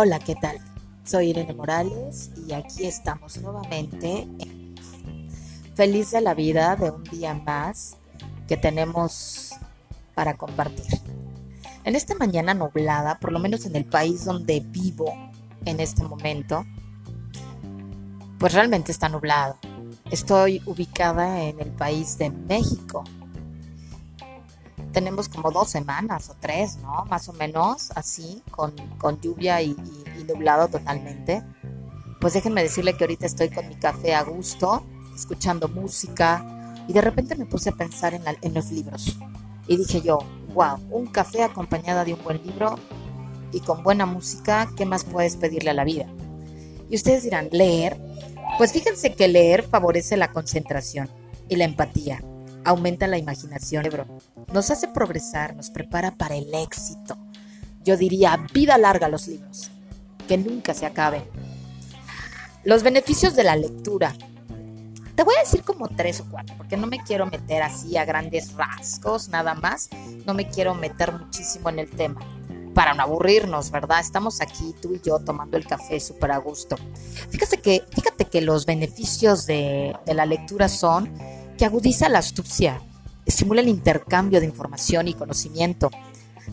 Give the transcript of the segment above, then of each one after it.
Hola, ¿qué tal? Soy Irene Morales y aquí estamos nuevamente. Feliz de la vida de un día más que tenemos para compartir. En esta mañana nublada, por lo menos en el país donde vivo en este momento, pues realmente está nublado. Estoy ubicada en el país de México. Tenemos como dos semanas o tres, ¿no? Más o menos así, con, lluvia y, nublado totalmente. Pues déjenme decirle que ahorita estoy con mi café a gusto, escuchando música, y de repente me puse a pensar en, en los libros. Y dije yo, wow, un café acompañado de un buen libro y con buena música, ¿qué más puedes pedirle a la vida? Y ustedes dirán, leer. Pues fíjense que leer favorece la concentración y la empatía, aumenta la imaginación, nos hace progresar, nos prepara para el éxito. Yo diría, vida larga los libros, que nunca se acaben. Los beneficios de la lectura. Te voy a decir como tres o cuatro, porque no me quiero meter así a grandes rasgos, nada más. No me quiero meter muchísimo en el tema para no aburrirnos, ¿verdad? Estamos aquí tú y yo tomando el café súper a gusto. Fíjate que, fíjate que los beneficios de, de la lectura son que agudiza la astucia, estimula el intercambio de información y conocimiento.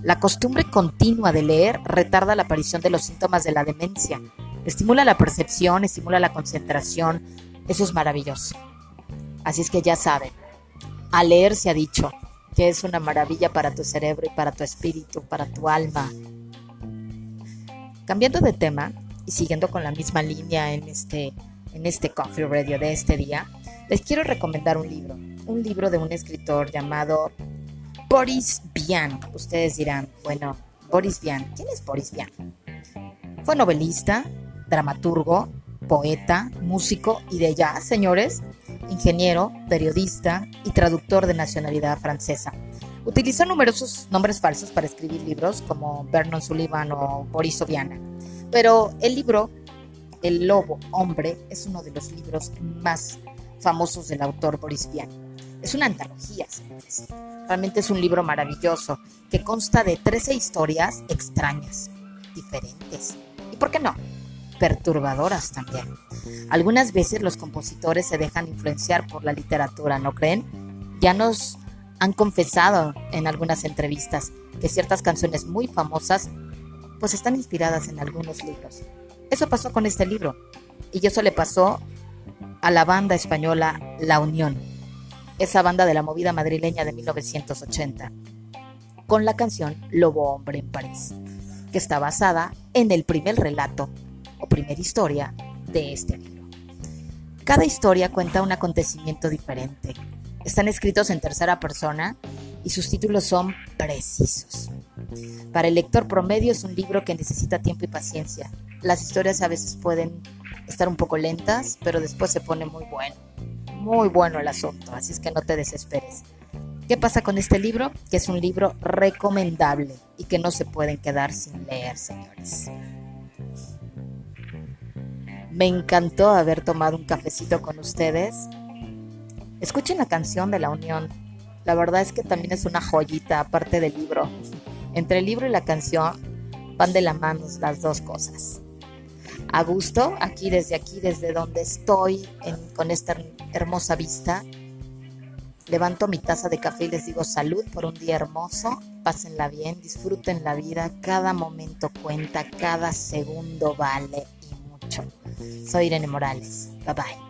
La costumbre continua de leer retarda la aparición de los síntomas de la demencia, estimula la percepción, estimula la concentración. Eso es maravilloso. Así es que ya saben, a leer se ha dicho, que es una maravilla para tu cerebro y para tu espíritu, para tu alma. Cambiando de tema y siguiendo con la misma línea en este, en este Coffee Radio de este día, les quiero recomendar un libro, un libro de un escritor llamado Boris Vian. Ustedes dirán, bueno, Boris Vian, ¿quién es Boris Vian? Fue novelista, dramaturgo, poeta, músico y de ya, señores, ingeniero, periodista y traductor de nacionalidad francesa. Utilizó numerosos nombres falsos para escribir libros como Vernon Sullivan o Boris Oviana, pero el libro El Lobo Hombre es uno de los libros más famosos del autor Boris Vian. Es una antología, señores. Realmente es un libro maravilloso que consta de 13 historias extrañas, diferentes y, ¿por qué no?, perturbadoras también. Algunas veces los compositores se dejan influenciar por la literatura, ¿no creen? Ya nos han confesado en algunas entrevistas que ciertas canciones muy famosas pues están inspiradas en algunos libros. Eso pasó con este libro y eso le pasó a la banda española La Unión, esa banda de la movida madrileña de 1980, con la canción Lobo Hombre en París, que está basada en el primer relato o primera historia de este libro. Cada historia cuenta un acontecimiento diferente. Están escritos en tercera persona y sus títulos son precisos. Para el lector promedio es un libro que necesita tiempo y paciencia. Las historias a veces pueden estar un poco lentas, pero después se pone muy bueno. Muy bueno el asunto, así es que no te desesperes. ¿Qué pasa con este libro? Que es un libro recomendable y que no se pueden quedar sin leer, señores. Me encantó haber tomado un cafecito con ustedes. Escuchen la canción de la Unión. La verdad es que también es una joyita aparte del libro. Entre el libro y la canción van de la mano las dos cosas. A gusto, aquí desde aquí, desde donde estoy, con esta hermosa vista, levanto mi taza de café y les digo salud por un día hermoso, pásenla bien, disfruten la vida, cada momento cuenta, cada segundo vale soy Irene Morales. Bye bye.